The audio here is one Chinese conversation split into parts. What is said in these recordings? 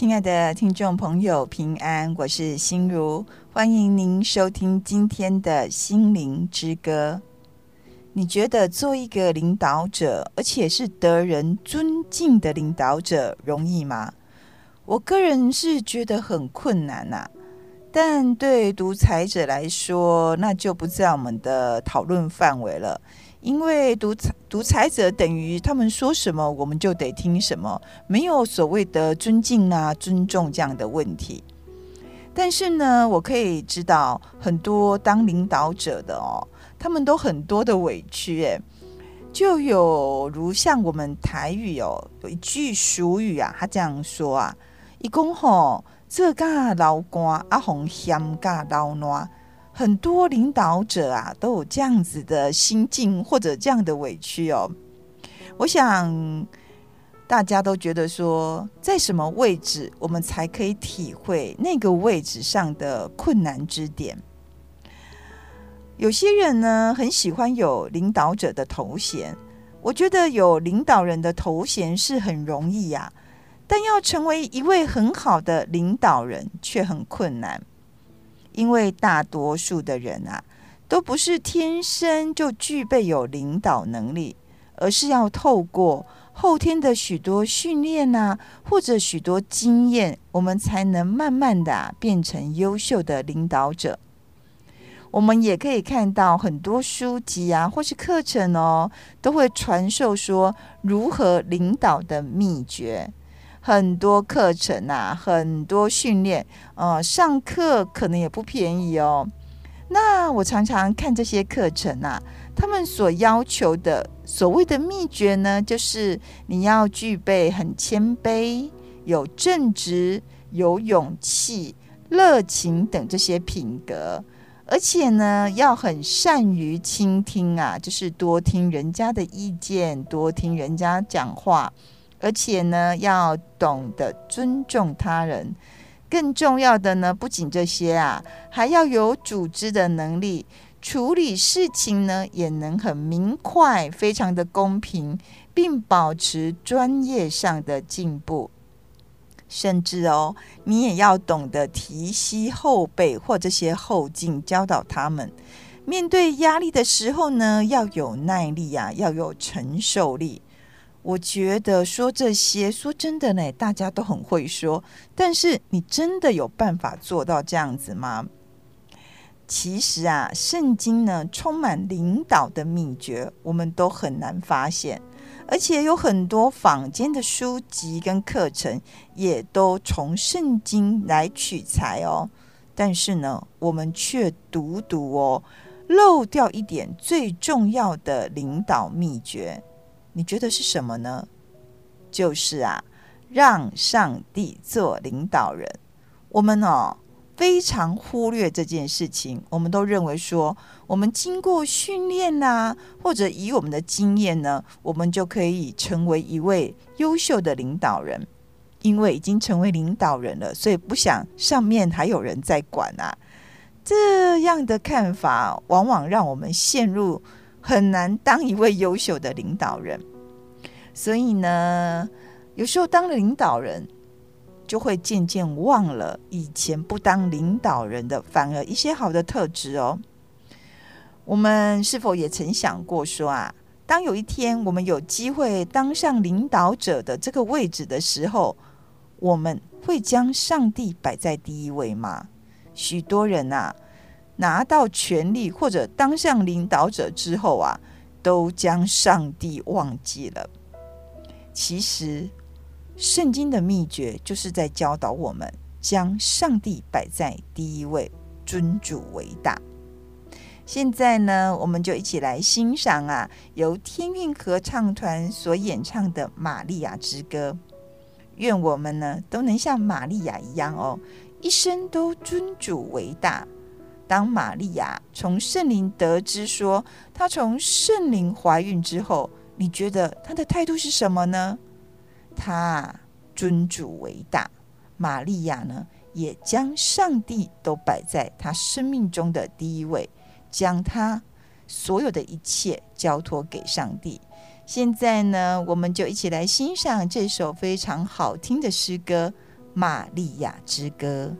亲爱的听众朋友，平安，我是心如，欢迎您收听今天的心灵之歌。你觉得做一个领导者，而且是得人尊敬的领导者，容易吗？我个人是觉得很困难呐、但对独裁者来说，那就不在我们的讨论范围了。因为独裁独裁者等于他们说什么，我们就得听什么，没有所谓的尊敬啊、尊重这样的问题。但是呢，我可以知道很多当领导者的哦，他们都很多的委屈诶，就有如像我们台语哦，有一句俗语啊，他这样说啊：“一公吼，这嘎老瓜阿红嫌嘎老暖。”很多领导者啊，都有这样子的心境或者这样的委屈哦。我想大家都觉得说，在什么位置，我们才可以体会那个位置上的困难之点。有些人呢，很喜欢有领导者的头衔。我觉得有领导人的头衔是很容易呀，但要成为一位很好的领导人却很困难。因为大多数的人啊，都不是天生就具备有领导能力，而是要透过后天的许多训练啊，或者许多经验，我们才能慢慢的，变成优秀的领导者。我们也可以看到很多书籍啊，或是课程哦，都会传授说如何领导的秘诀。很多课程啊，很多训练，呃，上课可能也不便宜哦。那我常常看这些课程啊，他们所要求的所谓的秘诀呢，就是你要具备很谦卑、有正直、有勇气、热情等这些品格，而且呢，要很善于倾听啊，就是多听人家的意见，多听人家讲话。而且呢，要懂得尊重他人。更重要的呢，不仅这些啊，还要有组织的能力，处理事情呢，也能很明快，非常的公平，并保持专业上的进步。甚至哦，你也要懂得提携后辈或这些后进，教导他们面对压力的时候呢，要有耐力啊，要有承受力。我觉得说这些，说真的呢，大家都很会说，但是你真的有办法做到这样子吗？其实啊，圣经呢充满领导的秘诀，我们都很难发现，而且有很多坊间的书籍跟课程也都从圣经来取材哦。但是呢，我们却独独哦漏掉一点最重要的领导秘诀。你觉得是什么呢？就是啊，让上帝做领导人。我们哦，非常忽略这件事情。我们都认为说，我们经过训练呐，或者以我们的经验呢，我们就可以成为一位优秀的领导人。因为已经成为领导人了，所以不想上面还有人在管啊。这样的看法，往往让我们陷入。很难当一位优秀的领导人，所以呢，有时候当了领导人，就会渐渐忘了以前不当领导人的，反而一些好的特质哦。我们是否也曾想过说啊，当有一天我们有机会当上领导者的这个位置的时候，我们会将上帝摆在第一位吗？许多人啊。拿到权力或者当上领导者之后啊，都将上帝忘记了。其实，圣经的秘诀就是在教导我们将上帝摆在第一位，尊主为大。现在呢，我们就一起来欣赏啊，由天韵合唱团所演唱的《玛利亚之歌》。愿我们呢都能像玛利亚一样哦，一生都尊主为大。当玛利亚从圣灵得知说她从圣灵怀孕之后，你觉得她的态度是什么呢？她尊主为大，玛利亚呢也将上帝都摆在她生命中的第一位，将她所有的一切交托给上帝。现在呢，我们就一起来欣赏这首非常好听的诗歌《玛利亚之歌》。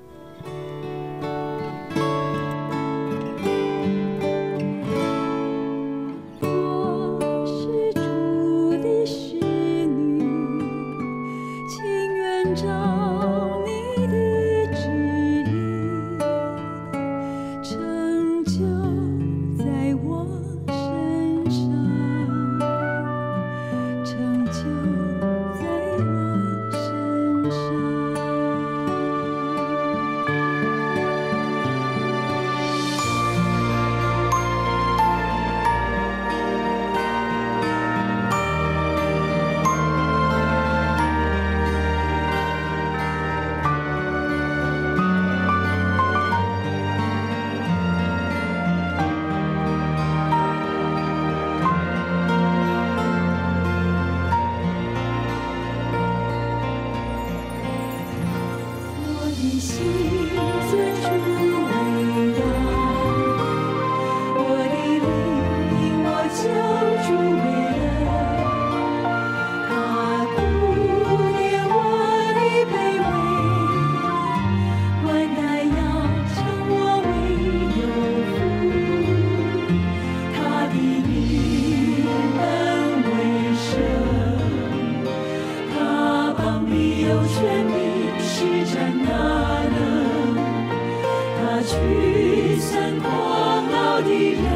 亲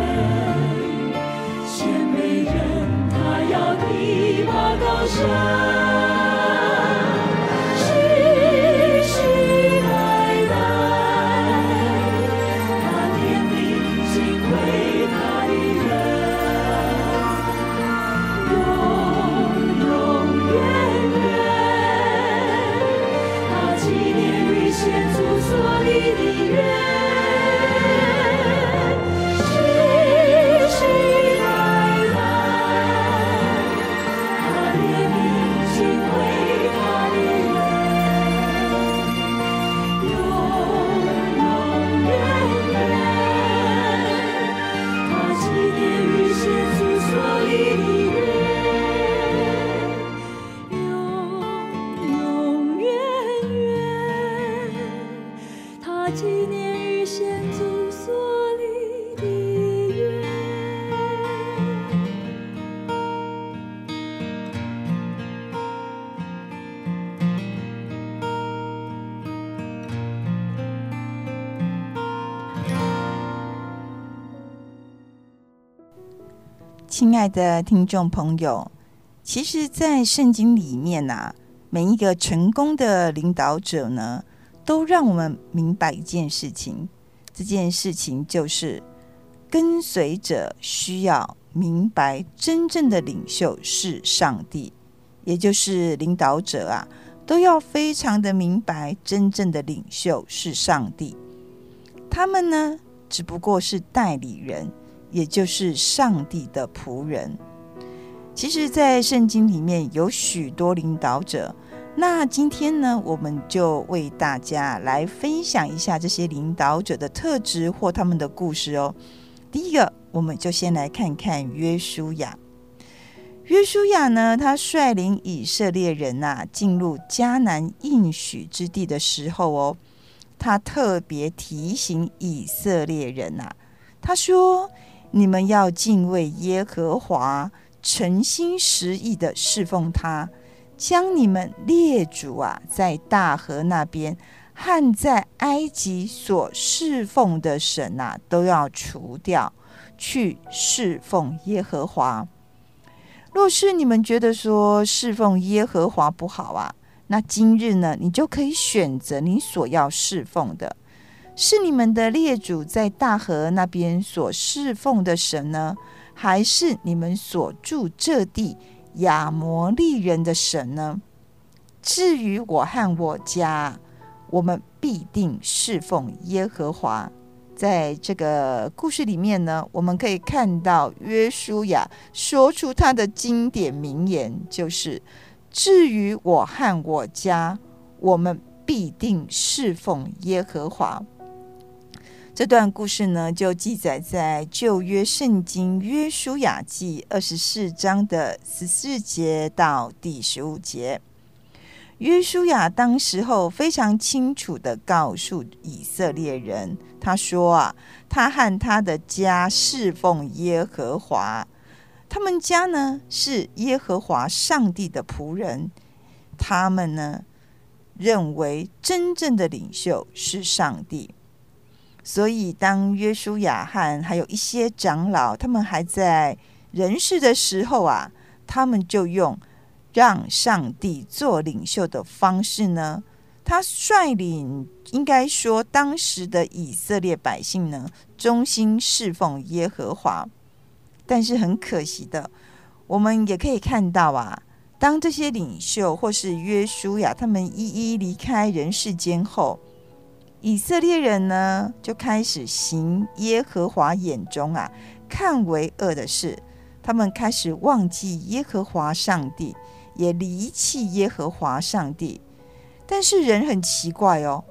爱的听众朋友，其实，在圣经里面啊，每一个成功的领导者呢，都让我们明白一件事情。这件事情就是，跟随者需要明白，真正的领袖是上帝，也就是领导者啊，都要非常的明白，真正的领袖是上帝。他们呢，只不过是代理人。也就是上帝的仆人。其实，在圣经里面有许多领导者。那今天呢，我们就为大家来分享一下这些领导者的特质或他们的故事哦。第一个，我们就先来看看约书亚。约书亚呢，他率领以色列人呐、啊、进入迦南应许之地的时候哦，他特别提醒以色列人呐、啊，他说。你们要敬畏耶和华，诚心实意的侍奉他，将你们列祖啊在大河那边和在埃及所侍奉的神啊都要除掉，去侍奉耶和华。若是你们觉得说侍奉耶和华不好啊，那今日呢，你就可以选择你所要侍奉的。是你们的列祖在大河那边所侍奉的神呢，还是你们所住这地亚摩利人的神呢？至于我和我家，我们必定侍奉耶和华。在这个故事里面呢，我们可以看到约书亚说出他的经典名言，就是：“至于我和我家，我们必定侍奉耶和华。”这段故事呢，就记载在旧约圣经约书亚记二十四章的十四节到第十五节。约书亚当时候非常清楚地告诉以色列人，他说啊，他和他的家侍奉耶和华，他们家呢是耶和华上帝的仆人，他们呢认为真正的领袖是上帝。所以，当约书亚和还有一些长老，他们还在人世的时候啊，他们就用让上帝做领袖的方式呢，他率领应该说当时的以色列百姓呢，忠心侍奉耶和华。但是很可惜的，我们也可以看到啊，当这些领袖或是约书亚他们一一离开人世间后。以色列人呢，就开始行耶和华眼中啊看为恶的事，他们开始忘记耶和华上帝，也离弃耶和华上帝。但是人很奇怪哦，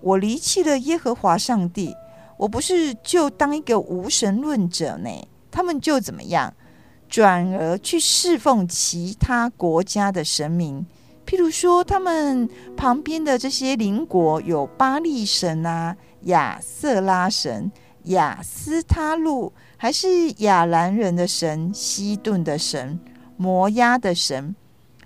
我离弃了耶和华上帝，我不是就当一个无神论者呢？他们就怎么样，转而去侍奉其他国家的神明。譬如说，他们旁边的这些邻国有巴力神啊、亚瑟拉神、亚斯他录，还是亚兰人的神、西顿的神、摩押的神，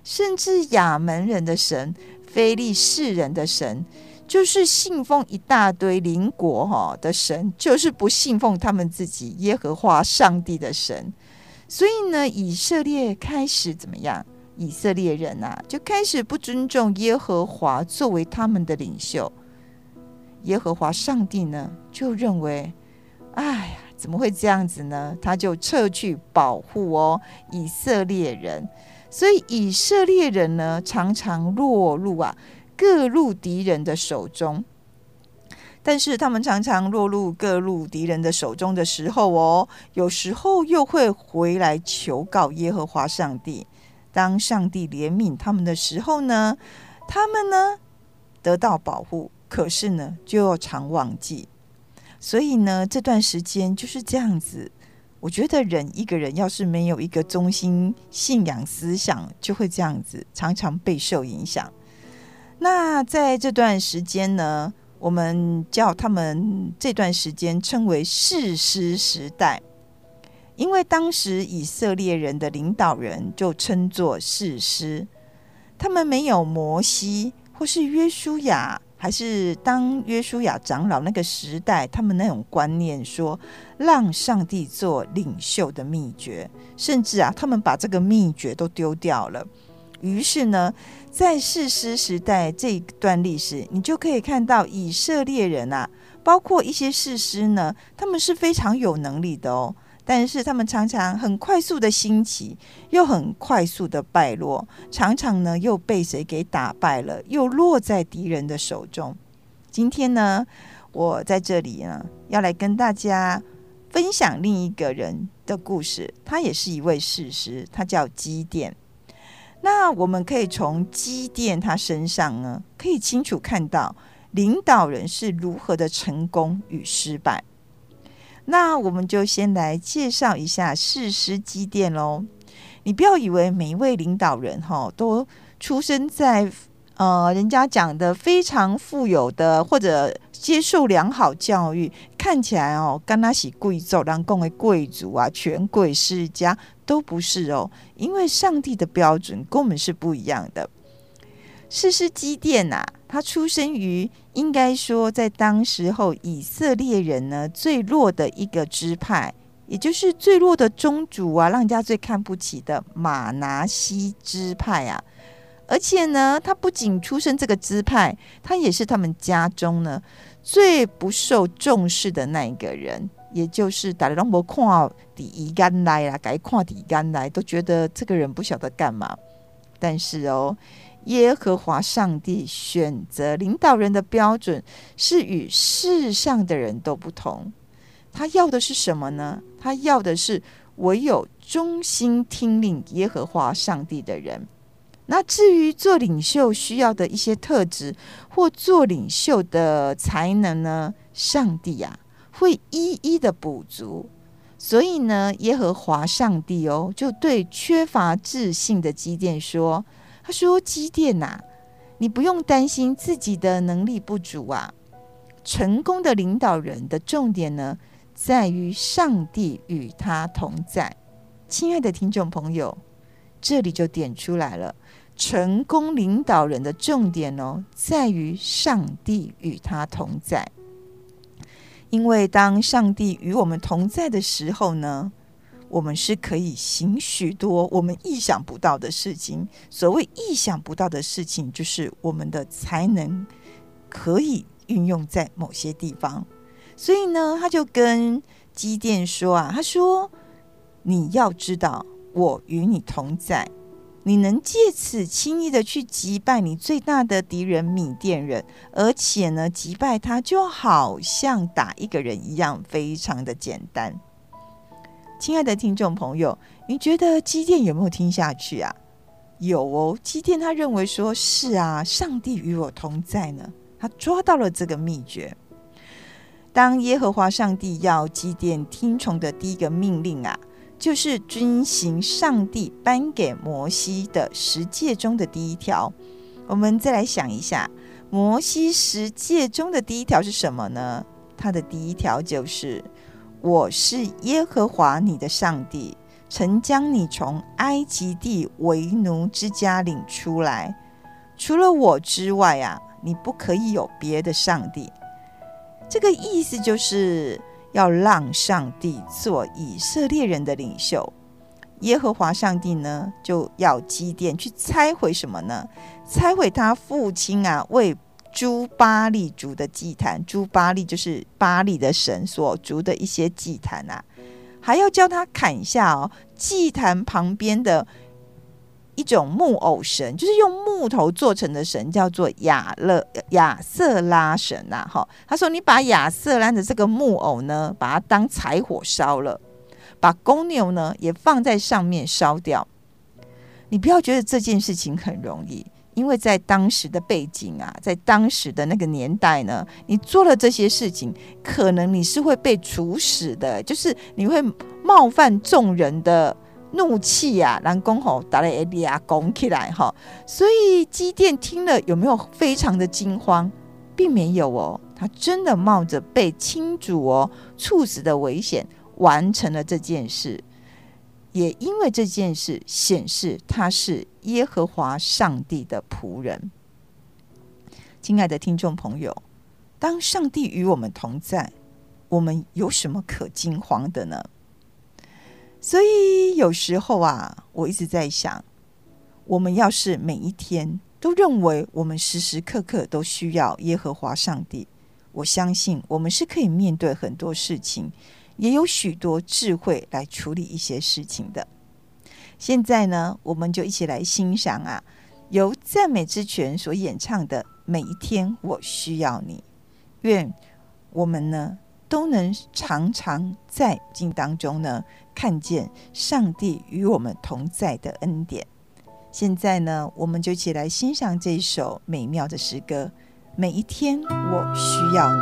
甚至亚门人的神、非利士人的神，就是信奉一大堆邻国哈的神，就是不信奉他们自己耶和华上帝的神。所以呢，以色列开始怎么样？以色列人、啊，就开始不尊重耶和华作为他们的领袖。耶和华上帝呢，就认为，哎呀，怎么会这样子呢？他就撤去保护哦以色列人，所以以色列人呢，常常落入啊各路敌人的手中。但是他们常常落入各路敌人的手中的时候哦，有时候又会回来求告耶和华上帝。当上帝怜悯他们的时候呢，他们呢得到保护，可是呢就要常忘记。所以呢，这段时间就是这样子。我觉得人一个人要是没有一个中心信仰思想，就会这样子，常常备受影响。那在这段时间呢，我们叫他们这段时间称为士师时代。因为当时以色列人的领导人就称作士师，他们没有摩西或是约书亚，还是当约书亚长老那个时代，他们那种观念说让上帝做领袖的秘诀，甚至啊，他们把这个秘诀都丢掉了。于是呢，在士师时代这一段历史，你就可以看到以色列人啊，包括一些士师呢，他们是非常有能力的哦。但是他们常常很快速的兴起，又很快速的败落，常常呢又被谁给打败了，又落在敌人的手中。今天呢，我在这里呢，要来跟大家分享另一个人的故事。他也是一位士师，他叫基甸。那我们可以从基甸他身上呢，可以清楚看到领导人是如何的成功与失败。那我们就先来介绍一下士师基甸喽。你不要以为每一位领导人哈都出生在呃人家讲的非常富有的或者接受良好教育，看起来哦，跟那些贵族、人讲的贵族啊、权贵世家都不是哦，因为上帝的标准跟我们是不一样的。士师基甸呐、啊。他出生于应该说，在当时候以色列人呢最弱的一个支派，也就是最弱的宗族啊，让人家最看不起的马拿西支派啊。而且呢，他不仅出生这个支派，他也是他们家中呢最不受重视的那一个人，也就是大家都没看底一干来啦，改看底干来，都觉得这个人不晓得干嘛。但是哦。耶和华上帝选择领导人的标准是与世上的人都不同。他要的是什么呢？他要的是唯有忠心听令耶和华上帝的人。那至于做领袖需要的一些特质或做领袖的才能呢？上帝呀、啊，会一一的补足。所以呢，耶和华上帝哦，就对缺乏自信的基甸说。他说：“基甸呐，你不用担心自己的能力不足啊。成功的领导人的重点呢，在于上帝与他同在。亲爱的听众朋友，这里就点出来了，成功领导人的重点哦，在于上帝与他同在。因为当上帝与我们同在的时候呢，我们是可以行许多我们意想不到的事情。所谓意想不到的事情，就是我们的才能可以运用在某些地方。所以呢，他就跟基甸说啊，他说：“你要知道，我与你同在，你能借此轻易的去击败你最大的敌人米甸人，而且呢，击败他就好像打一个人一样，非常的简单。”亲爱的听众朋友，你觉得基甸有没有听下去啊？有哦，基甸他认为说是啊，上帝与我同在呢，他抓到了这个秘诀。当耶和华上帝要基甸听从的第一个命令啊，就是遵行上帝颁给摩西的十诫中的第一条。我们再来想一下，摩西十诫中的第一条是什么呢？他的第一条就是。我是耶和华你的上帝，曾将你从埃及地为奴之家领出来。除了我之外啊，你不可以有别的上帝。这个意思就是要让上帝做以色列人的领袖。耶和华上帝呢，就要祭奠去拆毁什么呢？拆毁他父亲啊为。朱巴力族的祭坛，朱巴力就是巴力的神所筑的一些祭坛啊，还要叫他砍下哦，祭坛旁边的一种木偶神，就是用木头做成的神，叫做亚勒亚瑟拉神呐。哈，他说：“你把亚瑟拉的这个木偶呢，把它当柴火烧了，把公牛呢也放在上面烧掉。你不要觉得这件事情很容易。”因为在当时的背景啊，在当时的那个年代呢，你做了这些事情，可能你是会被处死的，就是你会冒犯众人的怒气啊，然后吼打了一俩拱起来哈。所以机电听了有没有非常的惊慌，并没有哦，他真的冒着被亲主哦处死的危险，完成了这件事。也因为这件事显示他是耶和华上帝的仆人。亲爱的听众朋友，当上帝与我们同在，我们有什么可惊慌的呢？所以有时候啊，我一直在想，我们要是每一天都认为我们时时刻刻都需要耶和华上帝，我相信我们是可以面对很多事情。也有许多智慧来处理一些事情的。现在呢，我们就一起来欣赏啊，由赞美之泉所演唱的《每一天我需要你》。愿我们呢都能常常在经当中呢看见上帝与我们同在的恩典。现在呢，我们就一起来欣赏这首美妙的诗歌《每一天我需要你》。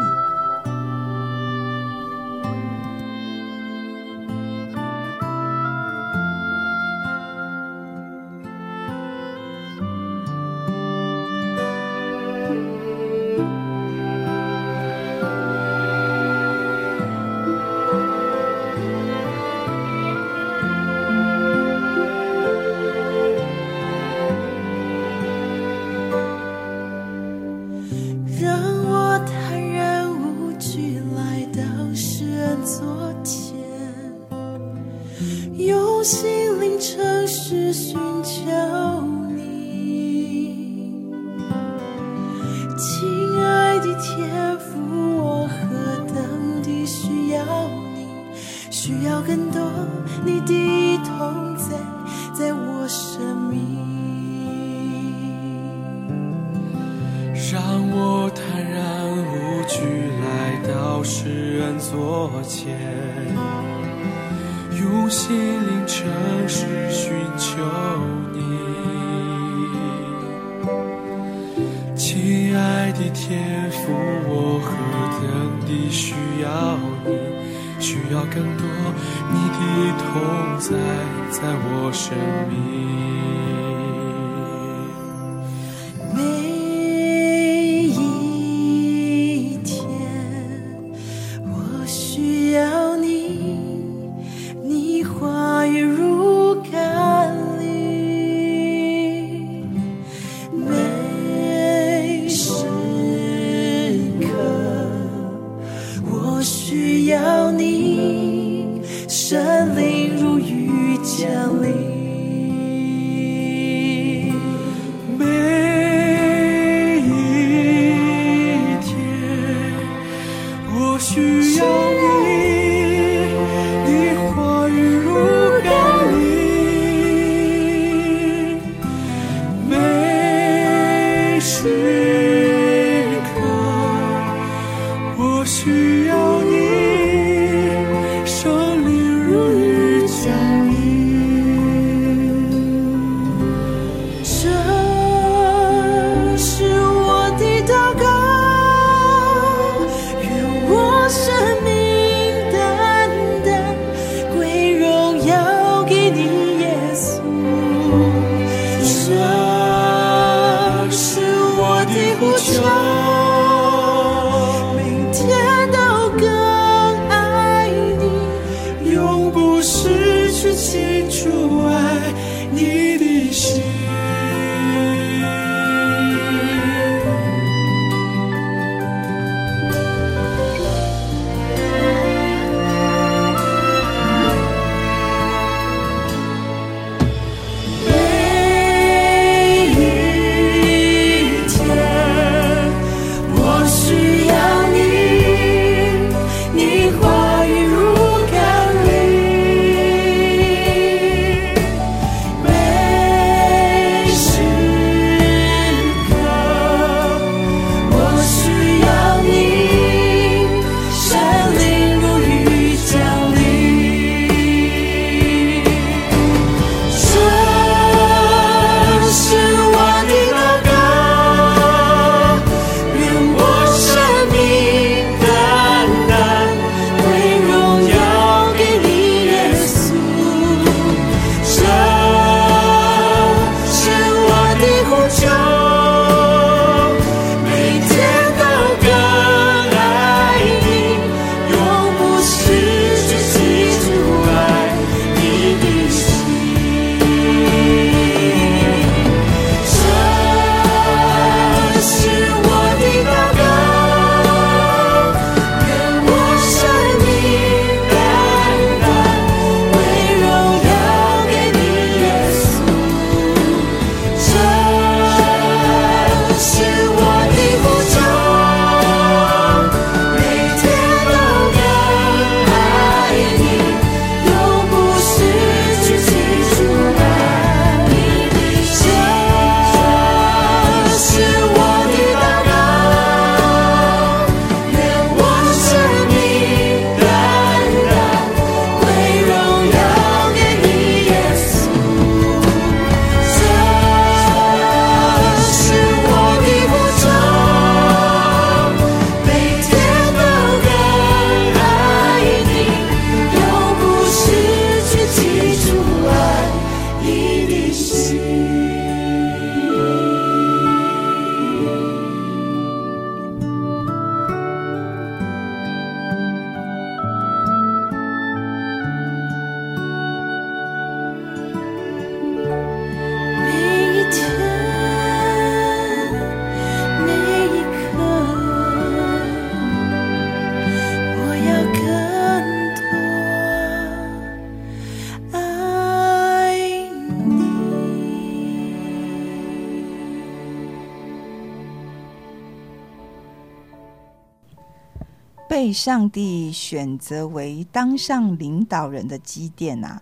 被上帝选择为当上领导人的基甸啊，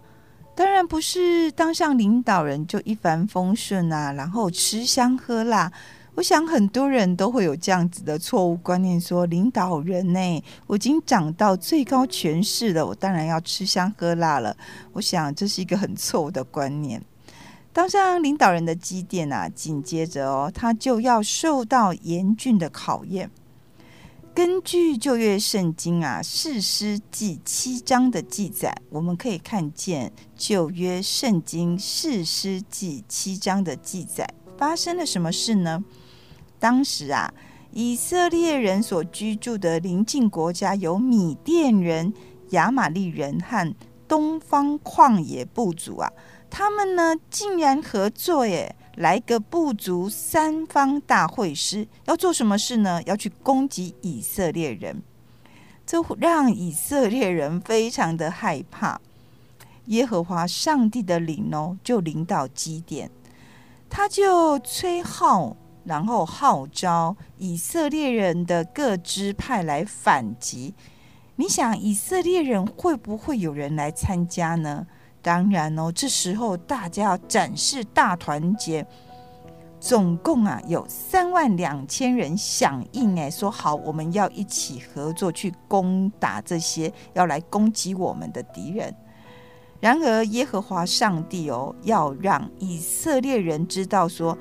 当然不是当上领导人就一帆风顺啊，然后吃香喝辣。我想很多人都会有这样子的错误观念，说领导人呢，我已经长到最高权势了，我当然要吃香喝辣了。我想这是一个很错误的观念。当上领导人的基甸啊，紧接着哦，他就要受到严峻的考验。根据旧约圣经啊，《士师记》七章的记载，我们可以看见旧约圣经《士师记》七章的记载发生了什么事呢？当时啊，以色列人所居住的邻近国家有米甸人、亚玛力人和东方旷野部族啊，他们呢竟然合作耶。来个部族三方大会师，要做什么事呢？要去攻击以色列人，这让以色列人非常的害怕。耶和华上帝的灵哦，就临到基甸，他就吹号，然后号召以色列人的各支派来反击。你想，以色列人会不会有人来参加呢？当然哦，这时候大家要展示大团结，总共啊有三万两千人响应，哎，说好，我们要一起合作去攻打这些要来攻击我们的敌人。然而，耶和华上帝哦，要让以色列人知道说，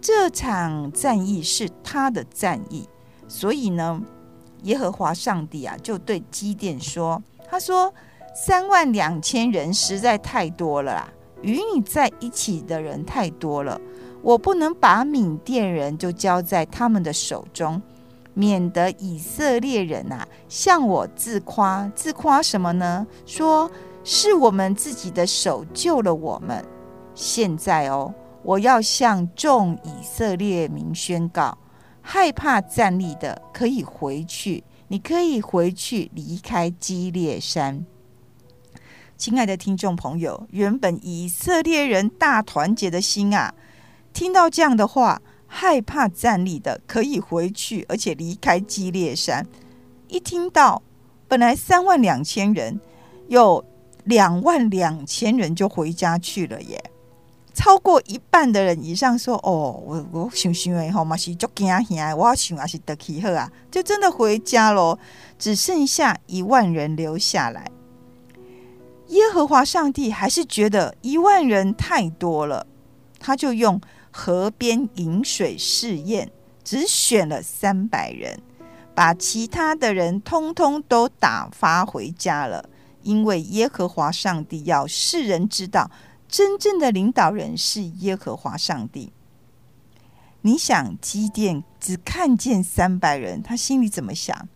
这场战役是他的战役，所以呢，耶和华上帝啊，就对基甸说，他说。三万两千人实在太多了啦，与你在一起的人太多了，我不能把缅甸人就交在他们的手中，免得以色列人啊向我自夸，自夸什么呢？说是我们自己的手救了我们。现在哦，我要向众以色列民宣告，害怕站立的可以回去，你可以回去离开基列山。亲爱的听众朋友，原本以色列人大团结的心啊，听到这样的话，害怕战栗的可以回去，而且离开基列山。一听到本来三万两千人，有两万两千人就回家去了耶，超过一半的人以上说：“哦，我我想想诶，好嘛是足惊吓，我想啊是得去好啊，就真的回家喽，只剩下一万人留下来。”耶和华上帝还是觉得一万人太多了，他就用河边饮水试验，只选了三百人，把其他的人通通都打发回家了。因为耶和华上帝要世人知道，真正的领导人是耶和华上帝。你想，基甸只看见三百人，他心里怎么想？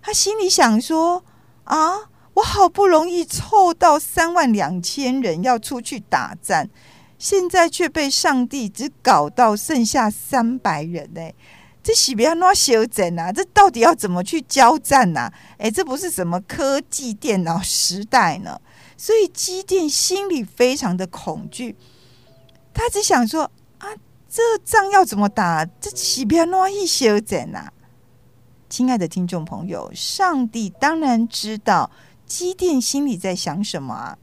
他心里想说：啊。我好不容易凑到三万两千人要出去打战，现在却被上帝只搞到剩下三百人呢？这是不要乱修整啊！这到底要怎么去交战呢？诶，这不是什么科技电脑时代呢？所以基甸心里非常的恐惧，他只想说啊，这仗要怎么打？这是不要乱修整啊！亲爱的听众朋友，上帝当然知道。基甸心里在想什么啊？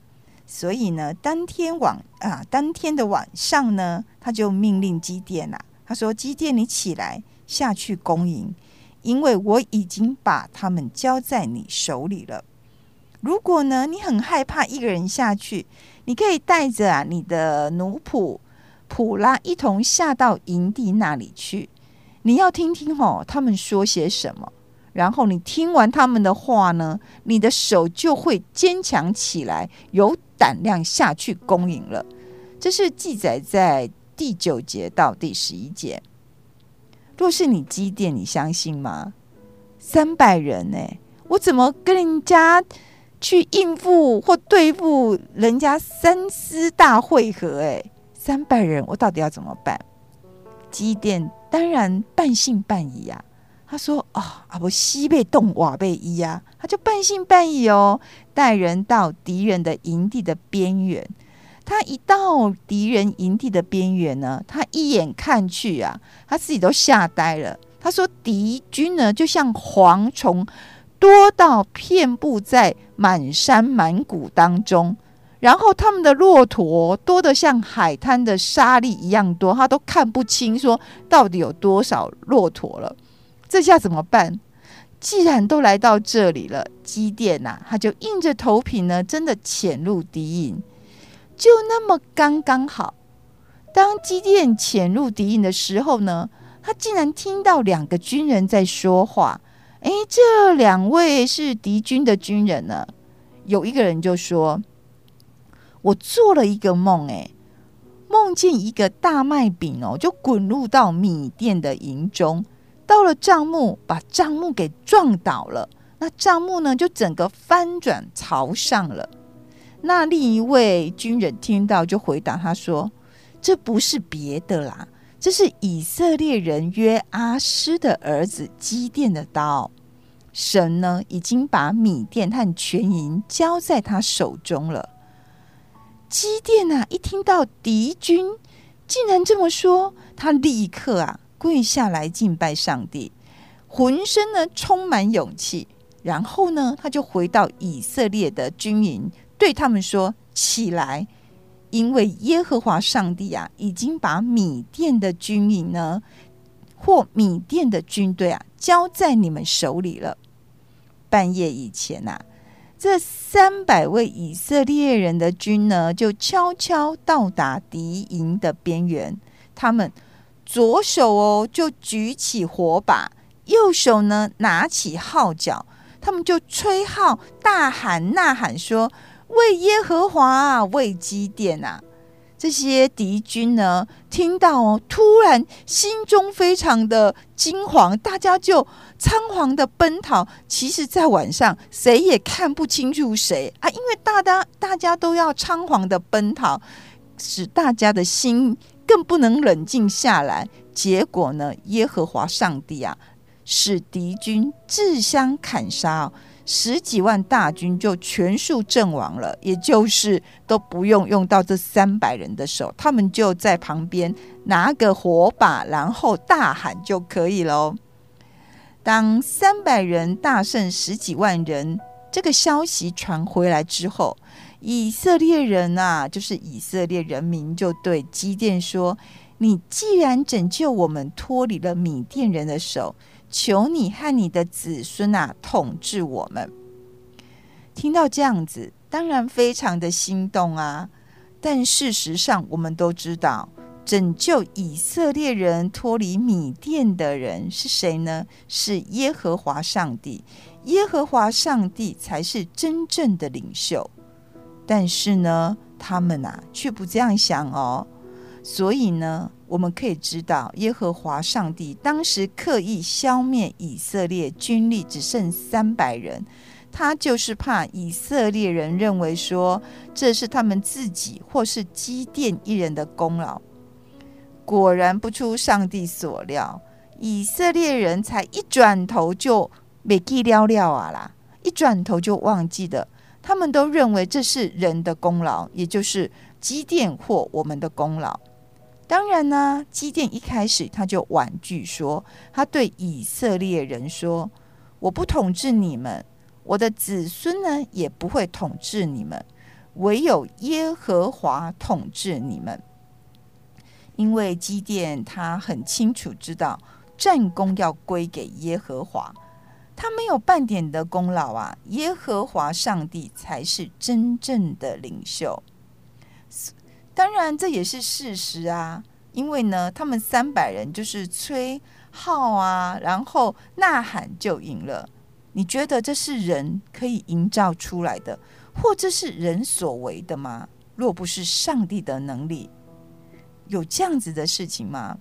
所以呢，当天晚啊，当天的晚上呢，他就命令基甸呐，他说：“基甸，你起来下去攻营，因为我已经把他们交在你手里了。如果呢，你很害怕一个人下去，你可以带着啊你的奴仆普拉一同下到营地那里去。你要听听哦，他们说些什么。”然后你听完他们的话呢，你的手就会坚强起来，有胆量下去攻营了。这是记载在第九节到第十一节。若是你积电，你相信吗？三百人呢、我怎么跟人家去应付或对付人家三师大会合、哎，三百人，我到底要怎么办？积电当然半信半疑呀、啊。他说：“哦，啊不，西北东瓦被伊呀，他就半信半疑哦，带人到敌人的营地的边缘。他一到敌人营地的边缘呢，他一眼看去啊，他自己都吓呆了。他说，敌军呢，就像蝗虫，多到遍布在满山满谷当中，然后他们的骆驼多得像海滩的沙粒一样多，他都看不清说到底有多少骆驼了。”这下怎么办？既然都来到这里了，基甸呐、啊，他就硬着头皮呢，真的潜入敌营，就那么刚刚好。当基甸潜入敌营的时候呢，他竟然听到两个军人在说话。哎，这两位是敌军的军人呢。有一个人就说：“我做了一个梦，哎，梦见一个大麦饼哦，就滚入到米店的营中。”到了帐幕，把帐幕给撞倒了。那帐幕呢，就整个翻转朝上了。那另一位军人听到，就回答他说：“这不是别的啦，这是以色列人约阿施的儿子基甸的刀。神呢，已经把米甸和全营交在他手中了。”基甸啊，一听到敌军竟然这么说，他立刻啊。跪下来敬拜上帝，浑身呢充满勇气。然后呢，他就回到以色列的军营，对他们说：“起来，因为耶和华上帝啊，已经把米甸的军营呢，或米甸的军队啊，交在你们手里了。”半夜以前呐、啊，这三百位以色列人的军呢，就悄悄到达敌营的边缘，他们。左手哦，就举起火把；右手呢，拿起号角。他们就吹号、大喊、呐喊，说：“为耶和华啊，为基甸啊！”这些敌军呢，听到哦，突然心中非常的惊慌，大家就仓皇的奔逃。其实，在晚上，谁也看不清楚谁啊，因为大家大家都要仓皇的奔逃，使大家的心。更不能冷静下来，结果呢？耶和华上帝啊，使敌军自相砍杀，十几万大军就全数阵亡了。也就是都不用用到这三百人的手，他们就在旁边拿个火把，然后大喊就可以了。当三百人大胜十几万人这个消息传回来之后，以色列人啊，就是以色列人民，就对基甸说：“你既然拯救我们脱离了米甸人的手，求你和你的子孙啊统治我们。”听到这样子，当然非常的心动啊。但事实上，我们都知道，拯救以色列人脱离米甸的人是谁呢？是耶和华上帝。耶和华上帝才是真正的领袖。但是呢，他们、啊、却不这样想哦。所以呢，我们可以知道，耶和华上帝当时刻意消灭以色列军力只剩三百人，他就是怕以色列人认为说这是他们自己或是基甸一人的功劳。果然不出上帝所料，以色列人才一转头就没记了了啊啦，一转头就忘记了。他们都认为这是人的功劳，也就是基甸或我们的功劳。当然呢，基甸一开始他就婉拒说，他对以色列人说：“我不统治你们，我的子孙呢也不会统治你们，唯有耶和华统治你们。”因为基甸他很清楚知道战功要归给耶和华。他没有半点的功劳啊！耶和华上帝才是真正的领袖。当然，这也是事实啊。因为呢，他们三百人就是吹号啊，然后呐喊就赢了。你觉得这是人可以营造出来的，或者是人所为的吗？若不是上帝的能力，有这样子的事情吗？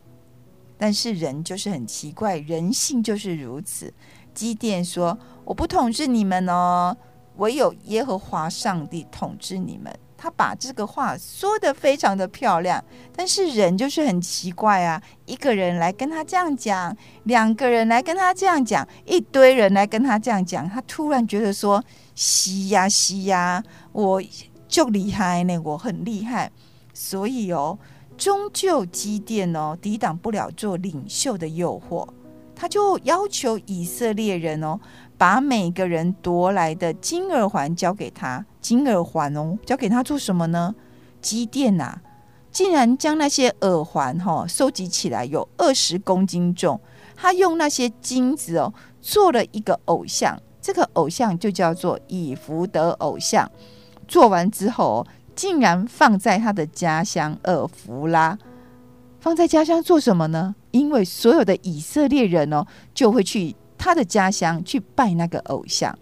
但是人就是很奇怪，人性就是如此。基甸说：“我不统治你们哦，唯有耶和华上帝统治你们。”他把这个话说得非常的漂亮，但是人就是很奇怪啊！一个人来跟他这样讲，两个人来跟他这样讲，一堆人来跟他这样讲，他突然觉得说：“西呀，西呀，我就厉害呢，我很厉害。”所以哦，终究基甸哦，抵挡不了做领袖的诱惑。他就要求以色列人哦，把每个人夺来的金耳环交给他。金耳环哦，交给他做什么呢？基甸呐，竟然将那些耳环哈、哦、收集起来，有二十公斤重。他用那些金子哦，做了一个偶像，这个偶像就叫做以弗得偶像。做完之后哦，竟然放在他的家乡珥弗拉。放在家乡做什么呢？因为所有的以色列人哦，就会去他的家乡去拜那个偶像。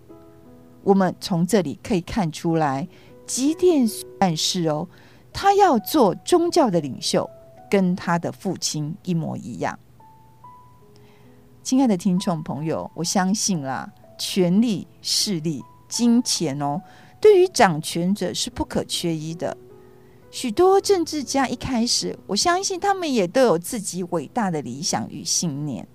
我们从这里可以看出来，基甸办事哦，他要做宗教的领袖，跟他的父亲一模一样。亲爱的听众朋友，我相信啦，权力、势力、金钱哦，对于掌权者是不可缺一的。许多政治家一开始，我相信他们也都有自己伟大的理想与信念。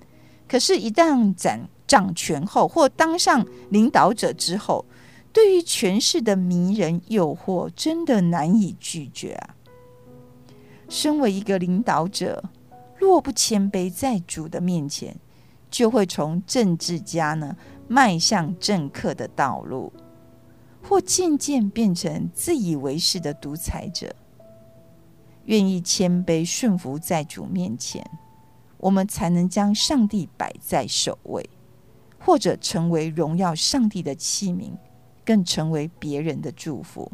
可是，一旦掌掌权后，或当上领导者之后，对于权势的迷人诱惑，真的难以拒绝啊！身为一个领导者，若不谦卑在主的面前，就会从政治家呢迈向政客的道路，或渐渐变成自以为是的独裁者。愿意谦卑顺服在主面前，我们才能将上帝摆在首位，或者成为荣耀上帝的器皿，更成为别人的祝福。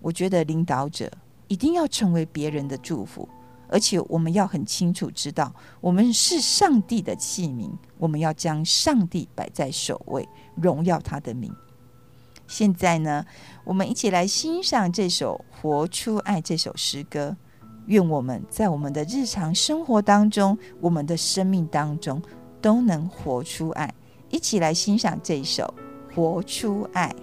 我觉得领导者一定要成为别人的祝福，而且我们要很清楚知道，我们是上帝的器皿，我们要将上帝摆在首位，荣耀他的名。现在呢，我们一起来欣赏这首《活出爱》这首诗歌。愿我们在我们的日常生活当中，我们的生命当中，都能活出爱。一起来欣赏这一首《活出爱》。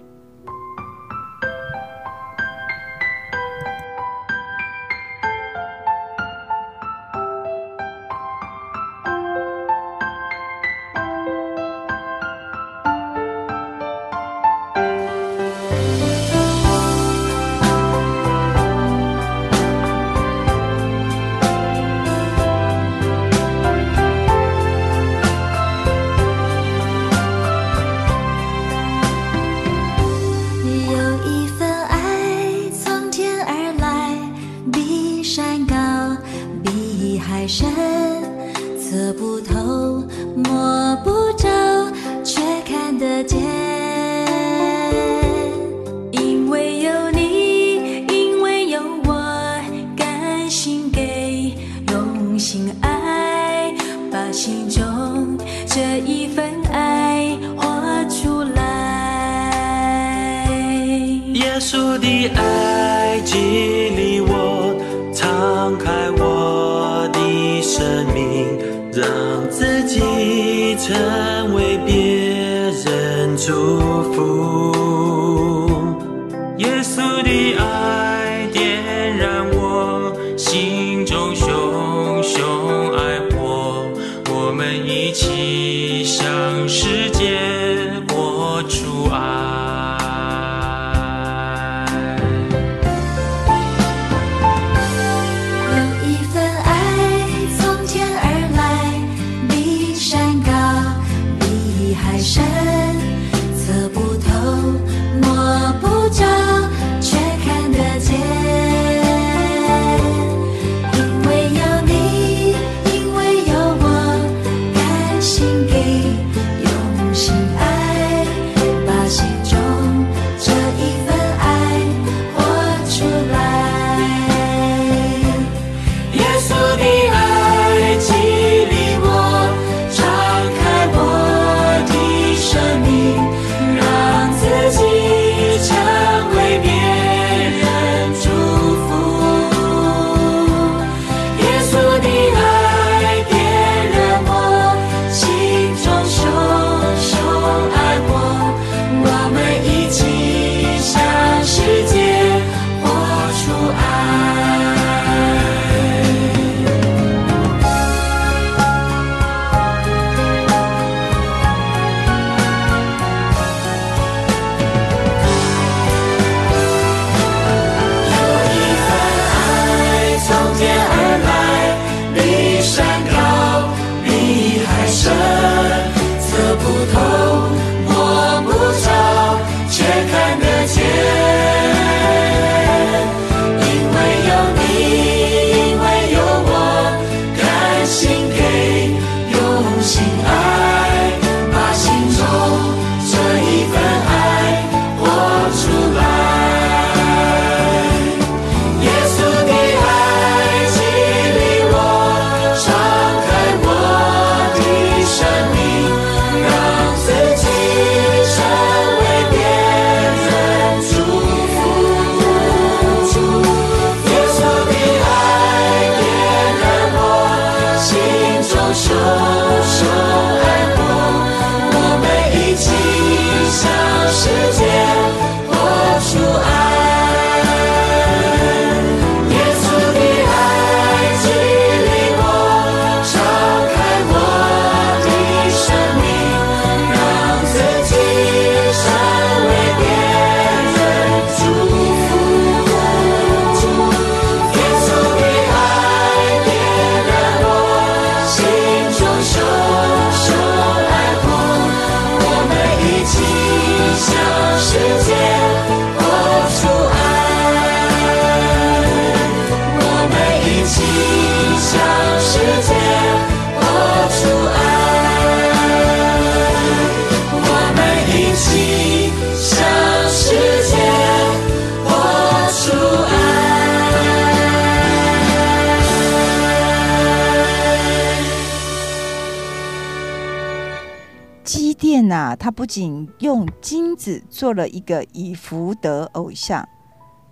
他不仅用金子做了一个以弗得偶像，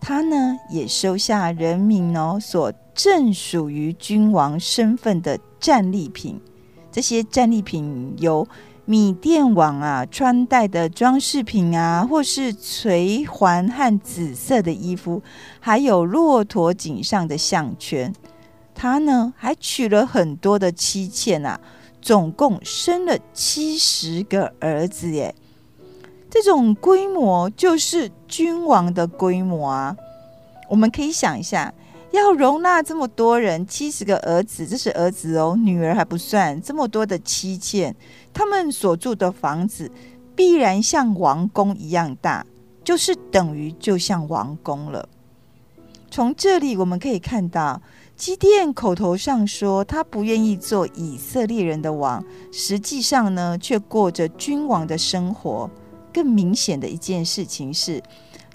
他呢也收下人民哦所正属于君王身份的战利品。这些战利品有米甸王啊穿戴的装饰品啊，或是垂环和紫色的衣服，还有骆驼颈上的项圈。他呢还娶了很多的妻妾啊。总共生了七十个儿子耶，这种规模就是君王的规模啊！我们可以想一下，要容纳这么多人，七十个儿子，这是儿子哦，女儿还不算，这么多的妻妾，他们所住的房子必然像王宫一样大，就是等于就像王宫了。从这里我们可以看到。基甸口头上说他不愿意做以色列人的王，实际上呢，却过着君王的生活。更明显的一件事情是，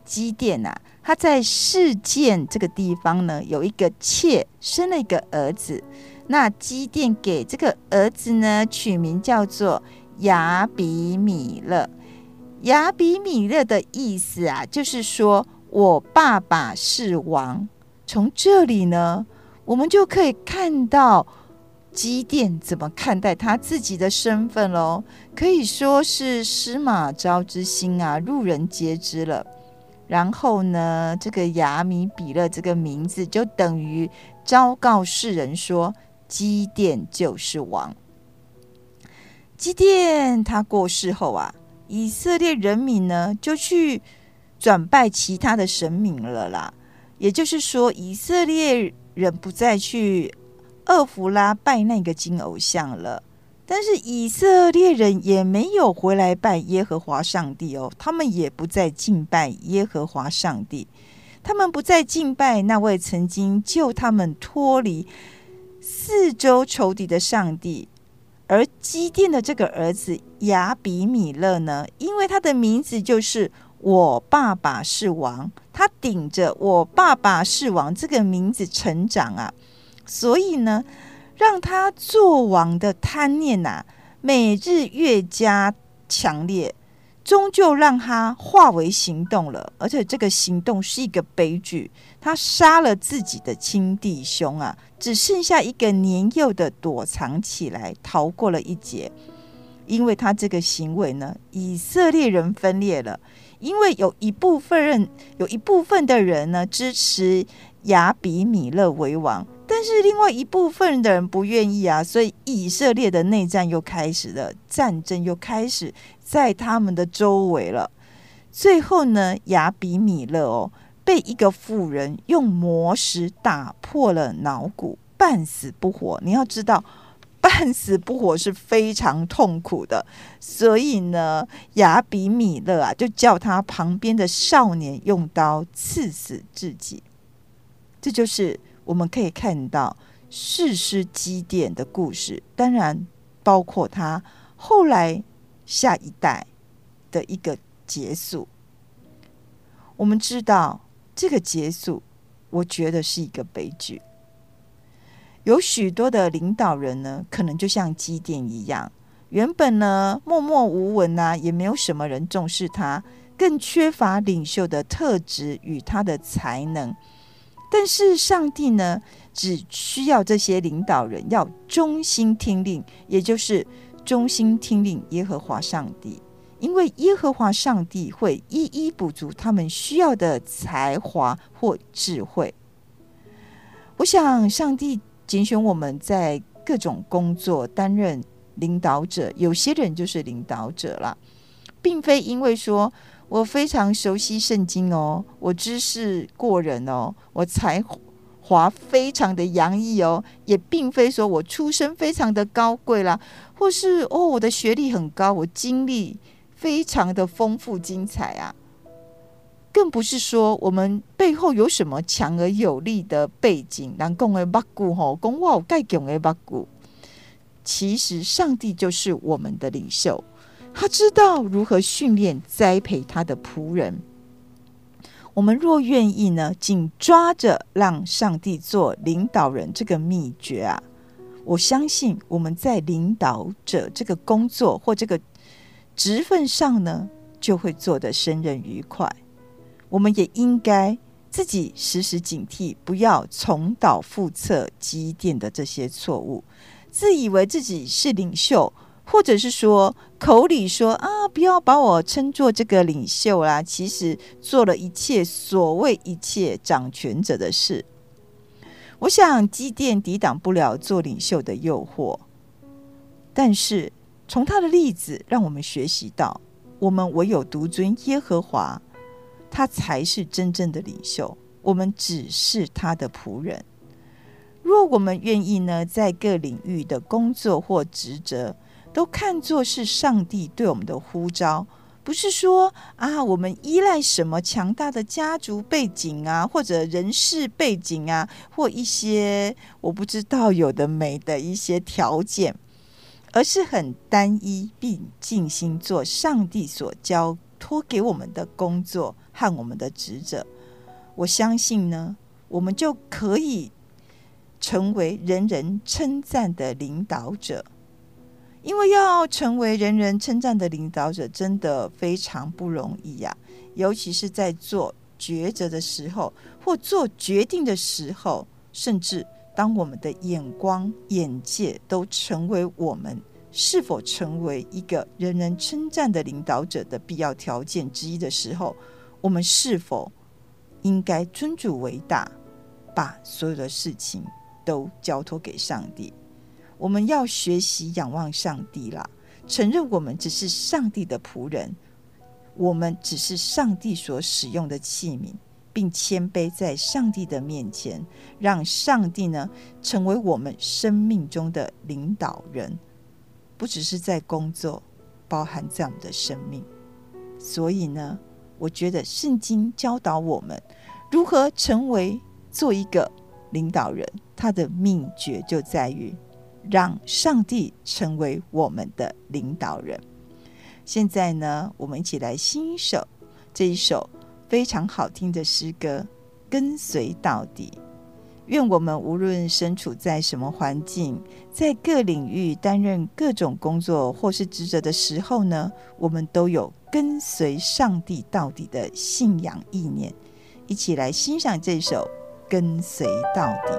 基甸、啊，他在示剑这个地方呢，有一个妾生了一个儿子。那基甸给这个儿子呢，取名叫做亚比米勒。亚比米勒的意思啊，就是说我爸爸是王。从这里呢。我们就可以看到基甸怎么看待他自己的身份喽，可以说是司马昭之心啊，路人皆知了。然后呢，这个亚米比勒这个名字就等于昭告世人说，基甸就是王。基甸他过世后啊，以色列人民呢就去转拜其他的神明了啦，也就是说，以色列。人不再去厄弗拉拜那个金偶像了，但是以色列人也没有回来拜耶和华上帝哦，他们也不再敬拜耶和华上帝，他们不再敬拜那位曾经救他们脱离四周仇敌的上帝，而基甸的这个儿子亚比米勒呢，因为他的名字就是。我爸爸是王，他顶着“我爸爸是王”这个名字成长啊，所以呢，让他做王的贪念呐、啊，每日越加强烈，终究让他化为行动了。而且这个行动是一个悲剧，他杀了自己的亲弟兄啊，只剩下一个年幼的躲藏起来，逃过了一劫。因为他这个行为呢，以色列人分裂了。因为有一部分人，有一部分的人呢支持亚比米勒为王，但是另外一部分的人不愿意啊，所以以色列的内战又开始了，战争又开始在他们的周围了。最后呢，亚比米勒哦被一个妇人用魔石打破了脑骨，半死不活。你要知道。半死不活是非常痛苦的，所以呢，亚比米勒啊，就叫他旁边的少年用刀刺死自己。这就是我们可以看到士师基甸的故事，当然包括他后来下一代的一个结束。我们知道这个结束，我觉得是一个悲剧。有许多的领导人呢，可能就像基甸一样，原本呢默默无闻呐，也没有什么人重视他，更缺乏领袖的特质与他的才能。但是上帝呢，只需要这些领导人要忠心听令，也就是忠心听令耶和华上帝，因为耶和华上帝会一一补足他们需要的才华或智慧。我想上帝。拣选我们在各种工作担任领导者，有些人就是领导者了，并非因为说我非常熟悉圣经哦，我知识过人哦，我才华非常的洋溢哦，也并非说我出身非常的高贵啦，或是哦我的学历很高，我经历非常的丰富精彩啊。更不是说我们背后有什么强而有力的背景，能讲的目骨吼，讲我有盖强的目骨。其实上帝就是我们的领袖，他知道如何训练栽培他的仆人。我们若愿意呢，紧抓着让上帝做领导人这个秘诀啊，我相信我们在领导者这个工作或这个职份上呢，就会做得胜任愉快。我们也应该自己时时警惕，不要重蹈覆辙积电的这些错误，自以为自己是领袖。或者是说口里说啊，不要把我称作这个领袖啦，其实做了一切所谓一切掌权者的事。我想积电抵挡不了做领袖的诱惑，但是从他的例子让我们学习到，我们唯有独尊耶和华，他才是真正的领袖，我们只是他的仆人。若我们愿意呢，在各领域的工作或职责，都看作是上帝对我们的呼召，不是说啊，我们依赖什么强大的家族背景啊，或者人事背景啊，或一些我不知道有的没的一些条件，而是很单一，并尽心做上帝所交托给我们的工作和我们的职责。我相信呢，我们就可以成为人人称赞的领导者。因为要成为人人称赞的领导者，真的非常不容易呀、尤其是在做抉择的时候，或做决定的时候，甚至当我们的眼光、眼界都成为我们是否成为一个人人称赞的领导者的必要条件之一的时候，我们是否应该尊主为大，把所有的事情都交托给上帝？我们要学习仰望上帝啦，承认我们只是上帝的仆人，我们只是上帝所使用的器皿，并谦卑在上帝的面前，让上帝呢成为我们生命中的领导人，不只是在工作，包含在我们的生命。所以呢，我觉得圣经教导我们如何成为做一个领导人，他的秘诀就在于。让上帝成为我们的领导人。现在呢，我们一起来欣赏这一首非常好听的诗歌《跟随到底》。愿我们无论身处在什么环境，在各领域担任各种工作或是职责的时候呢，我们都有跟随上帝到底的信仰意念。一起来欣赏这首《跟随到底》。